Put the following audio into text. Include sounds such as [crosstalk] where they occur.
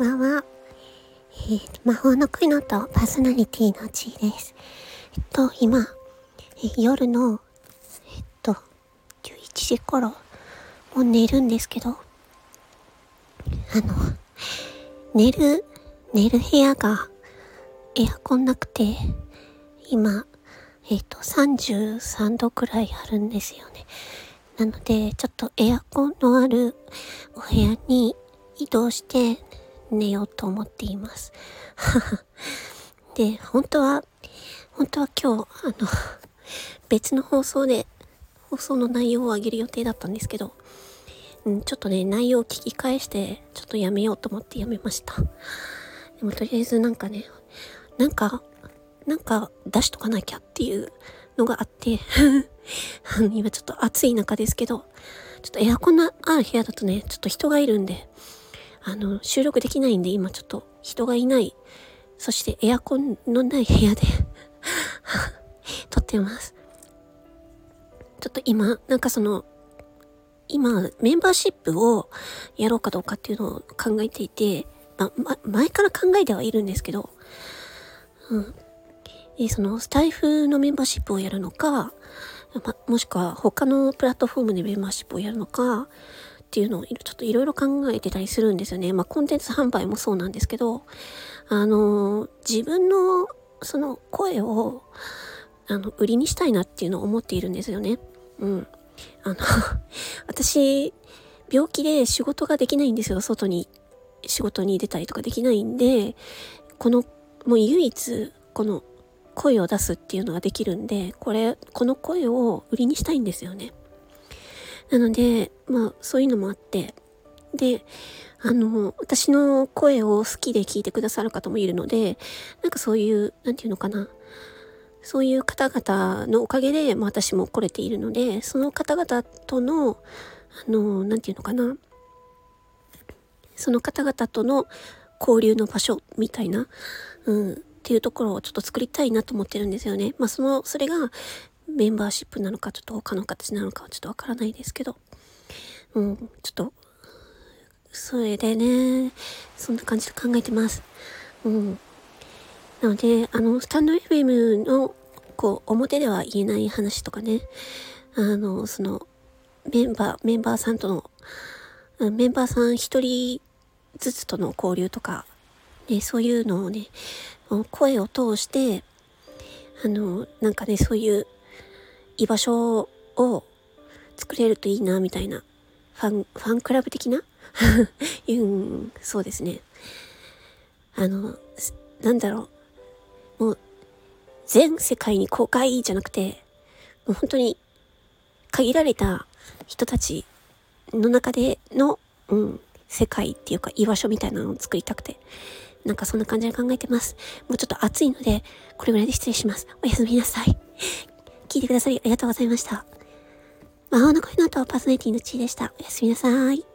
ばんは。えー、魔法の声のとパーソナリティのちーです。えっと、今、え、夜の、えっと、11時頃、もう寝るんですけど、あの、寝る、寝る部屋がエアコンなくて、今、えっと、33度くらいあるんですよね。なので、ちょっとエアコンのあるお部屋に移動して寝ようと思っています。[laughs] で、本当は、本当は今日、あの、別の放送で、放送の内容を上げる予定だったんですけど、うん、ちょっとね、内容を聞き返して、ちょっとやめようと思ってやめました。でもとりあえずなんかね、なんか、なんか出しとかなきゃっていうのがあって [laughs] 今ちょっと暑い中ですけど、ちょっとエアコンのある部屋だとね、ちょっと人がいるんで、あの、収録できないんで、今ちょっと人がいない、そしてエアコンのない部屋で [laughs] 撮ってます。ちょっと今、なんかその、今、メンバーシップをやろうかどうかっていうのを考えていて、ま、ま、前から考えてはいるんですけど、うん。で、その、スタイフのメンバーシップをやるのか、ま、もしくは他のプラットフォームでメンバーシップをやるのか、っていうのをちょっといろいろ考えてたりするんですよね。まあコンテンツ販売もそうなんですけど、あの、自分のその声を、あの、売りにしたいなっていうのを思っているんですよね。うん。あの [laughs] 私、病気で仕事ができないんですよ。外に、仕事に出たりとかできないんで、この、もう唯一、この声を出すっていうのができるんで、これ、この声を売りにしたいんですよね。なので、まあ、そういうのもあって、で、あの、私の声を好きで聞いてくださる方もいるので、なんかそういう、なんていうのかな。そういう方々のおかげで、まあ、私も来れているので、その方々との、あの、なんていうのかな。その方々との交流の場所みたいな、うん、っていうところをちょっと作りたいなと思ってるんですよね。まあ、その、それが、メンバーシップなのか、ちょっと他の形なのかはちょっとわからないですけど、うん、ちょっと、それでね、そんな感じで考えてます。うん。なので、あの、スタンド FM の、こう、表では言えない話とかね、あの、その、メンバー、メンバーさんとの、メンバーさん一人ずつとの交流とか、ね、そういうのをね、声を通して、あの、なんかね、そういう居場所を作れるといいな、みたいな。ファン、ファンクラブ的な？[laughs] うん、そうですね。あの、なんだろう。もう、全世界に公開じゃなくて、もう本当に限られた人たちの中での、うん、世界っていうか居場所みたいなのを作りたくて、なんかそんな感じで考えてます。もうちょっと暑いので、これぐらいで失礼します。おやすみなさい。聞いてくださりありがとうございました。魔法の声の後、パーソナリティのちーでした。おやすみなさい。